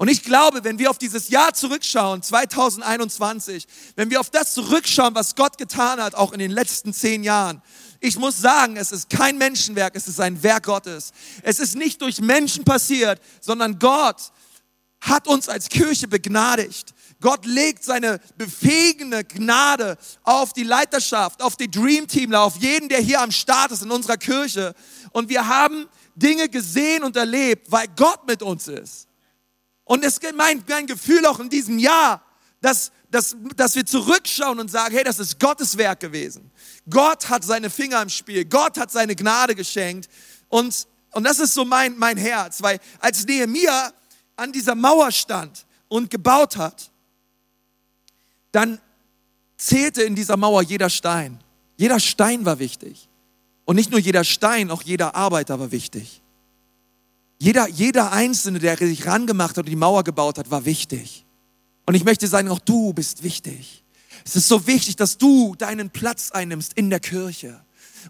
Und ich glaube, wenn wir auf dieses Jahr zurückschauen, 2021, wenn wir auf das zurückschauen, was Gott getan hat, auch in den letzten zehn Jahren, ich muss sagen, es ist kein Menschenwerk, es ist ein Werk Gottes. Es ist nicht durch Menschen passiert, sondern Gott hat uns als Kirche begnadigt. Gott legt seine befähigende Gnade auf die Leiterschaft, auf die Dream Teamler, auf jeden, der hier am Start ist in unserer Kirche. Und wir haben Dinge gesehen und erlebt, weil Gott mit uns ist. Und es ist mein, Gefühl auch in diesem Jahr, dass, dass, dass wir zurückschauen und sagen, hey, das ist Gottes Werk gewesen. Gott hat seine Finger im Spiel. Gott hat seine Gnade geschenkt. Und, und das ist so mein, mein Herz, weil als Nehemiah an dieser Mauer stand und gebaut hat, dann zählte in dieser Mauer jeder Stein. Jeder Stein war wichtig. Und nicht nur jeder Stein, auch jeder Arbeiter war wichtig. Jeder, jeder Einzelne, der sich rangemacht hat und die Mauer gebaut hat, war wichtig. Und ich möchte sagen, auch du bist wichtig. Es ist so wichtig, dass du deinen Platz einnimmst in der Kirche.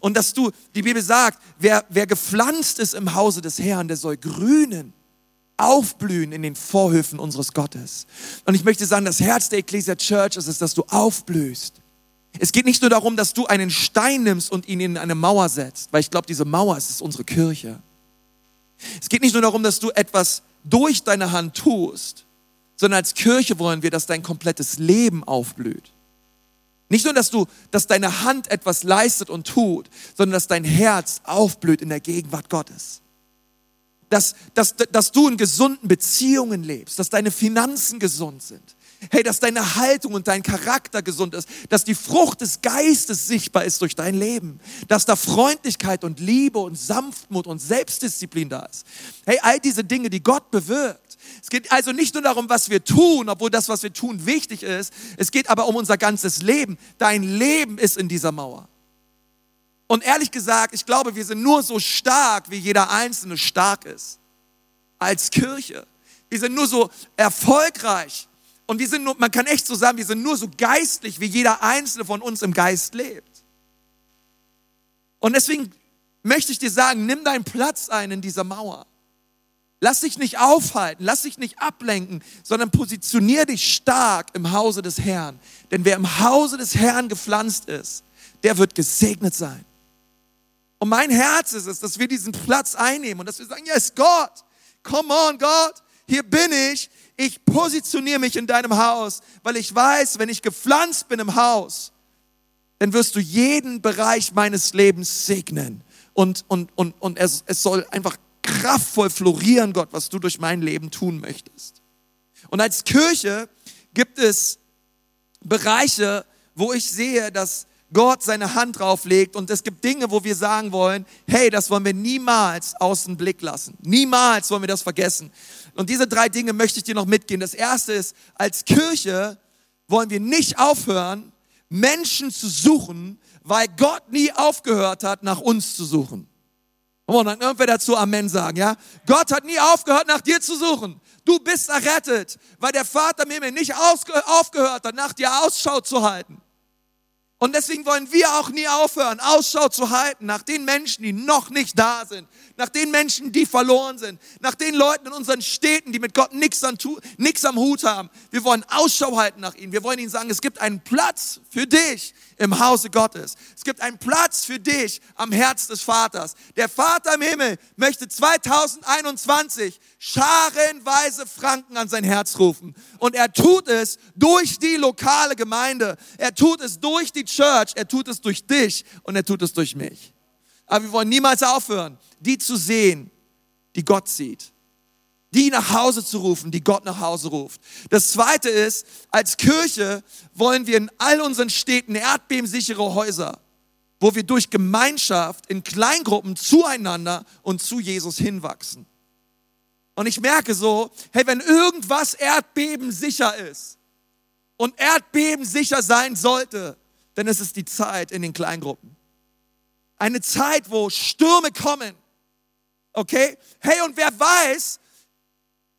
Und dass du, die Bibel sagt, wer, wer gepflanzt ist im Hause des Herrn, der soll grünen, aufblühen in den Vorhöfen unseres Gottes. Und ich möchte sagen, das Herz der Ecclesia Church ist es, dass du aufblühst. Es geht nicht nur darum, dass du einen Stein nimmst und ihn in eine Mauer setzt, weil ich glaube, diese Mauer ist, ist unsere Kirche. Es geht nicht nur darum, dass du etwas durch deine Hand tust, sondern als Kirche wollen wir, dass dein komplettes Leben aufblüht. Nicht nur, dass du, dass deine Hand etwas leistet und tut, sondern dass dein Herz aufblüht in der Gegenwart Gottes. Dass, dass, dass du in gesunden Beziehungen lebst, dass deine Finanzen gesund sind. Hey, dass deine Haltung und dein Charakter gesund ist, dass die Frucht des Geistes sichtbar ist durch dein Leben, dass da Freundlichkeit und Liebe und Sanftmut und Selbstdisziplin da ist. Hey, all diese Dinge, die Gott bewirkt. Es geht also nicht nur darum, was wir tun, obwohl das, was wir tun, wichtig ist. Es geht aber um unser ganzes Leben. Dein Leben ist in dieser Mauer. Und ehrlich gesagt, ich glaube, wir sind nur so stark, wie jeder Einzelne stark ist. Als Kirche. Wir sind nur so erfolgreich. Und wir sind nur, man kann echt so sagen, wir sind nur so geistlich, wie jeder Einzelne von uns im Geist lebt. Und deswegen möchte ich dir sagen, nimm deinen Platz ein in dieser Mauer. Lass dich nicht aufhalten, lass dich nicht ablenken, sondern positionier dich stark im Hause des Herrn. Denn wer im Hause des Herrn gepflanzt ist, der wird gesegnet sein. Und mein Herz ist es, dass wir diesen Platz einnehmen und dass wir sagen, yes, Gott, come on, Gott, hier bin ich. Ich positioniere mich in deinem Haus, weil ich weiß, wenn ich gepflanzt bin im Haus, dann wirst du jeden Bereich meines Lebens segnen. Und, und, und, und es, es soll einfach kraftvoll florieren, Gott, was du durch mein Leben tun möchtest. Und als Kirche gibt es Bereiche, wo ich sehe, dass Gott seine Hand drauflegt und es gibt Dinge, wo wir sagen wollen, hey, das wollen wir niemals aus dem Blick lassen. Niemals wollen wir das vergessen. Und diese drei Dinge möchte ich dir noch mitgehen. Das erste ist, als Kirche wollen wir nicht aufhören, Menschen zu suchen, weil Gott nie aufgehört hat, nach uns zu suchen. Und dann irgendwer dazu Amen sagen, ja? Gott hat nie aufgehört, nach dir zu suchen. Du bist errettet, weil der Vater mir nicht aufgehört hat, nach dir Ausschau zu halten. Und deswegen wollen wir auch nie aufhören, Ausschau zu halten nach den Menschen, die noch nicht da sind, nach den Menschen, die verloren sind, nach den Leuten in unseren Städten, die mit Gott nichts am, Hut haben. Wir wollen Ausschau halten nach ihnen. Wir wollen ihnen sagen, es gibt einen Platz für dich im Hause Gottes. Es gibt einen Platz für dich am Herz des Vaters. Der Vater im Himmel möchte 2021 scharenweise Franken an sein Herz rufen. Und er tut es durch die lokale Gemeinde. Er tut es durch die Church. Er tut es durch dich und er tut es durch mich. Aber wir wollen niemals aufhören, die zu sehen, die Gott sieht. Die nach Hause zu rufen, die Gott nach Hause ruft. Das zweite ist, als Kirche wollen wir in all unseren Städten erdbebensichere Häuser, wo wir durch Gemeinschaft in Kleingruppen zueinander und zu Jesus hinwachsen. Und ich merke so, hey, wenn irgendwas erdbebensicher ist und erdbebensicher sein sollte, dann ist es die Zeit in den Kleingruppen. Eine Zeit, wo Stürme kommen. Okay? Hey, und wer weiß,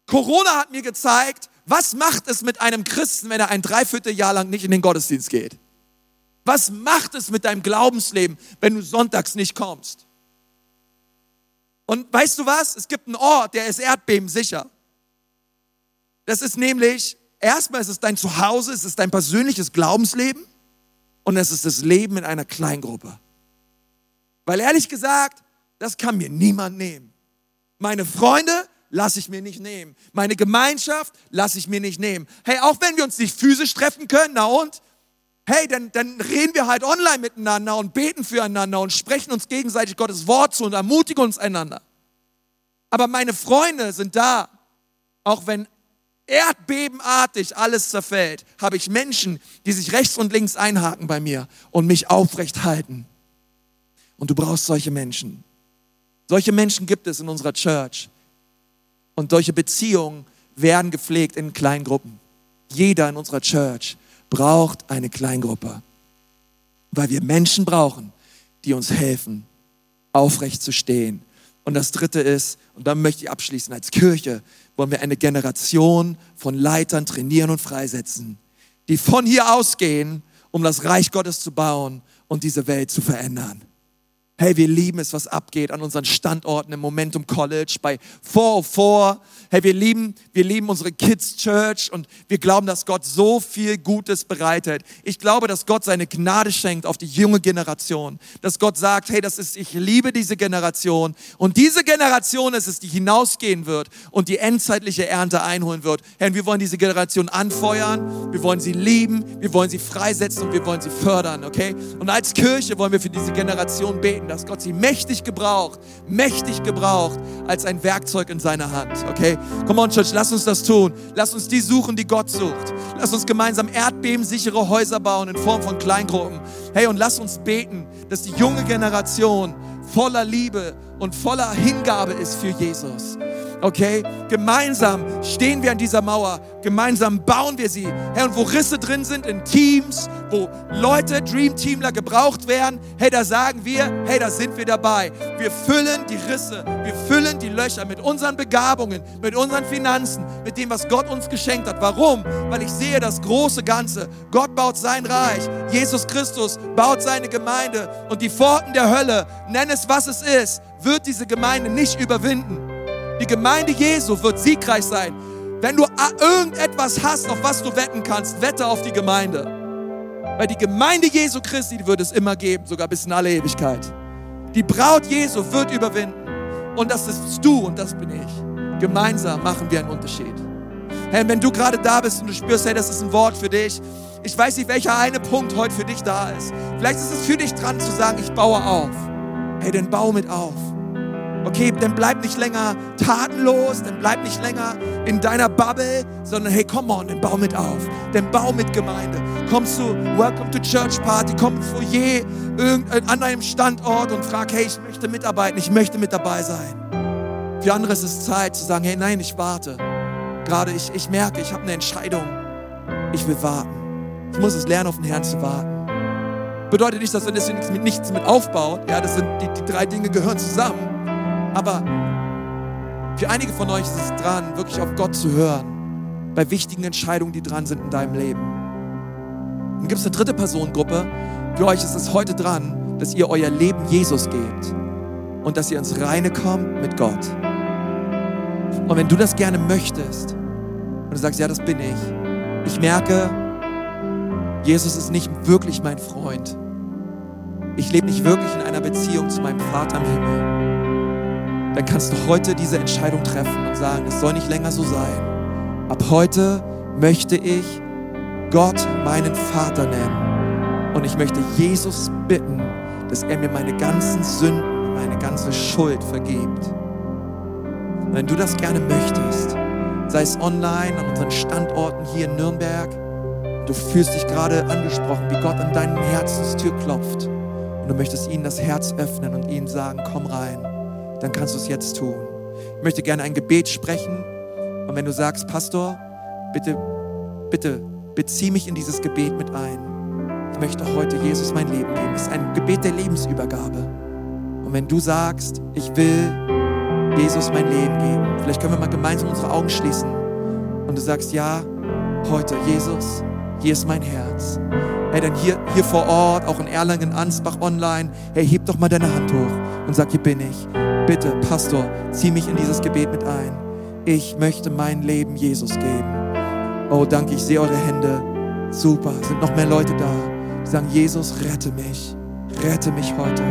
Corona hat mir gezeigt, was macht es mit einem Christen, wenn er ein Dreivierteljahr lang nicht in den Gottesdienst geht? Was macht es mit deinem Glaubensleben, wenn du sonntags nicht kommst? Und weißt du was? Es gibt einen Ort, der ist erdbebensicher. Das ist nämlich, erstmal ist es dein Zuhause, es ist dein persönliches Glaubensleben und es ist das Leben in einer Kleingruppe. Weil ehrlich gesagt, das kann mir niemand nehmen. Meine Freunde lasse ich mir nicht nehmen. Meine Gemeinschaft lasse ich mir nicht nehmen. Hey, auch wenn wir uns nicht physisch treffen können, na und? Hey, dann, dann reden wir halt online miteinander und beten füreinander und sprechen uns gegenseitig Gottes Wort zu und ermutigen uns einander. Aber meine Freunde sind da. Auch wenn erdbebenartig alles zerfällt, habe ich Menschen, die sich rechts und links einhaken bei mir und mich aufrecht halten. Und du brauchst solche Menschen. Solche Menschen gibt es in unserer Church. Und solche Beziehungen werden gepflegt in Kleingruppen. Jeder in unserer Church braucht eine Kleingruppe, weil wir Menschen brauchen, die uns helfen, aufrecht zu stehen. Und das Dritte ist, und dann möchte ich abschließen, als Kirche wollen wir eine Generation von Leitern trainieren und freisetzen, die von hier ausgehen, um das Reich Gottes zu bauen und diese Welt zu verändern. Hey, wir lieben es, was abgeht an unseren Standorten im Momentum College, bei 404. Hey, wir lieben, wir lieben unsere Kids Church und wir glauben, dass Gott so viel Gutes bereitet. Ich glaube, dass Gott seine Gnade schenkt auf die junge Generation. Dass Gott sagt, hey, das ist, ich liebe diese Generation. Und diese Generation ist es, die hinausgehen wird und die endzeitliche Ernte einholen wird. Hey, wir wollen diese Generation anfeuern. Wir wollen sie lieben. Wir wollen sie freisetzen und wir wollen sie fördern, okay? Und als Kirche wollen wir für diese Generation beten dass Gott sie mächtig gebraucht, mächtig gebraucht als ein Werkzeug in seiner Hand. Okay? Come on, Church, lass uns das tun. Lass uns die suchen, die Gott sucht. Lass uns gemeinsam erdbebensichere Häuser bauen in Form von Kleingruppen. Hey, und lass uns beten, dass die junge Generation voller Liebe und voller Hingabe ist für Jesus. Okay? Gemeinsam stehen wir an dieser Mauer. Gemeinsam bauen wir sie. Hey, und wo Risse drin sind in Teams, wo Leute, Dream Teamler gebraucht werden, hey, da sagen wir, hey, da sind wir dabei. Wir füllen die Risse, wir füllen die Löcher mit unseren Begabungen, mit unseren Finanzen, mit dem, was Gott uns geschenkt hat. Warum? Weil ich sehe das große Ganze. Gott baut sein Reich. Jesus Christus baut seine Gemeinde. Und die Pforten der Hölle, nenn es was es ist, wird diese Gemeinde nicht überwinden. Die Gemeinde Jesu wird siegreich sein. Wenn du irgendetwas hast, auf was du wetten kannst, wette auf die Gemeinde. Weil die Gemeinde Jesu Christi, die wird es immer geben, sogar bis in alle Ewigkeit. Die Braut Jesu wird überwinden. Und das bist du und das bin ich. Gemeinsam machen wir einen Unterschied. Hey, wenn du gerade da bist und du spürst, hey, das ist ein Wort für dich. Ich weiß nicht, welcher eine Punkt heute für dich da ist. Vielleicht ist es für dich dran zu sagen, ich baue auf. Hey, dann bau mit auf. Okay, dann bleib nicht länger tatenlos, dann bleib nicht länger in deiner Bubble, sondern hey, come on, dann bau mit auf. Dann bau mit Gemeinde. Komm zu Welcome to Church Party, komm ins Foyer an einem Standort und frag, hey, ich möchte mitarbeiten, ich möchte mit dabei sein. Für andere ist es Zeit zu sagen, hey, nein, ich warte. Gerade ich, ich merke, ich habe eine Entscheidung. Ich will warten. Ich muss es lernen, auf den Herrn zu warten. Bedeutet nicht, dass wir deswegen nichts mit, nichts mit aufbaut. Ja, das sind die, die drei Dinge gehören zusammen. Aber für einige von euch ist es dran, wirklich auf Gott zu hören, bei wichtigen Entscheidungen, die dran sind in deinem Leben. Dann gibt es eine dritte Personengruppe. Für euch ist es heute dran, dass ihr euer Leben Jesus gebt und dass ihr ins Reine kommt mit Gott. Und wenn du das gerne möchtest und du sagst, ja, das bin ich, ich merke, Jesus ist nicht wirklich mein Freund. Ich lebe nicht wirklich in einer Beziehung zu meinem Vater im Himmel dann kannst du heute diese Entscheidung treffen und sagen, es soll nicht länger so sein. Ab heute möchte ich Gott meinen Vater nennen. Und ich möchte Jesus bitten, dass er mir meine ganzen Sünden, meine ganze Schuld vergibt. Wenn du das gerne möchtest, sei es online, an unseren Standorten hier in Nürnberg, du fühlst dich gerade angesprochen, wie Gott an deinen Herzenstür klopft und du möchtest ihnen das Herz öffnen und ihnen sagen, komm rein dann kannst du es jetzt tun. Ich möchte gerne ein Gebet sprechen. Und wenn du sagst, Pastor, bitte, bitte bezieh mich in dieses Gebet mit ein. Ich möchte heute Jesus mein Leben geben. Es ist ein Gebet der Lebensübergabe. Und wenn du sagst, ich will Jesus mein Leben geben, vielleicht können wir mal gemeinsam unsere Augen schließen. Und du sagst, ja, heute, Jesus, hier ist mein Herz. Hey, dann hier, hier vor Ort, auch in Erlangen, Ansbach online, hey, heb doch mal deine Hand hoch und sag, hier bin ich bitte, Pastor, zieh mich in dieses Gebet mit ein. Ich möchte mein Leben Jesus geben. Oh, danke, ich sehe eure Hände. Super, sind noch mehr Leute da, die sagen, Jesus, rette mich. Rette mich heute.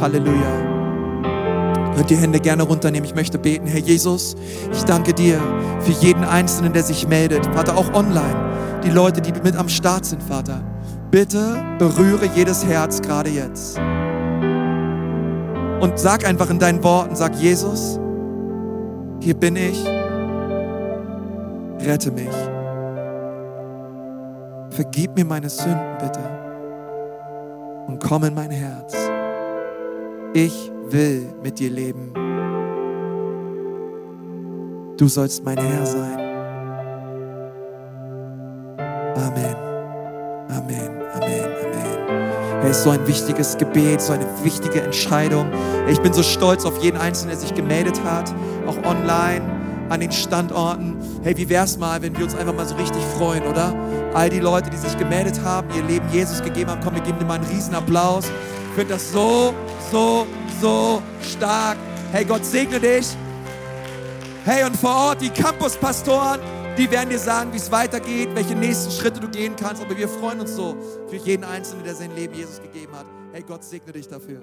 Halleluja. Könnt die Hände gerne runternehmen. Ich möchte beten. Herr Jesus, ich danke dir für jeden Einzelnen, der sich meldet. Vater, auch online. Die Leute, die mit am Start sind, Vater. Bitte berühre jedes Herz gerade jetzt. Und sag einfach in deinen Worten, sag Jesus, hier bin ich, rette mich. Vergib mir meine Sünden bitte und komm in mein Herz. Ich will mit dir leben. Du sollst mein Herr sein. Amen. Amen. Amen. Es ist so ein wichtiges Gebet, so eine wichtige Entscheidung. Ich bin so stolz auf jeden Einzelnen, der sich gemeldet hat, auch online, an den Standorten. Hey, wie wär's mal, wenn wir uns einfach mal so richtig freuen, oder? All die Leute, die sich gemeldet haben, ihr Leben Jesus gegeben haben, komm, wir geben dir mal einen riesen Applaus. Ich finde das so, so, so stark. Hey, Gott segne dich. Hey, und vor Ort die Campuspastoren, die werden dir sagen, wie es weitergeht, welche nächsten Schritte du gehen kannst. Aber wir freuen uns so für jeden Einzelnen, der sein Leben Jesus gegeben hat. Hey, Gott segne dich dafür.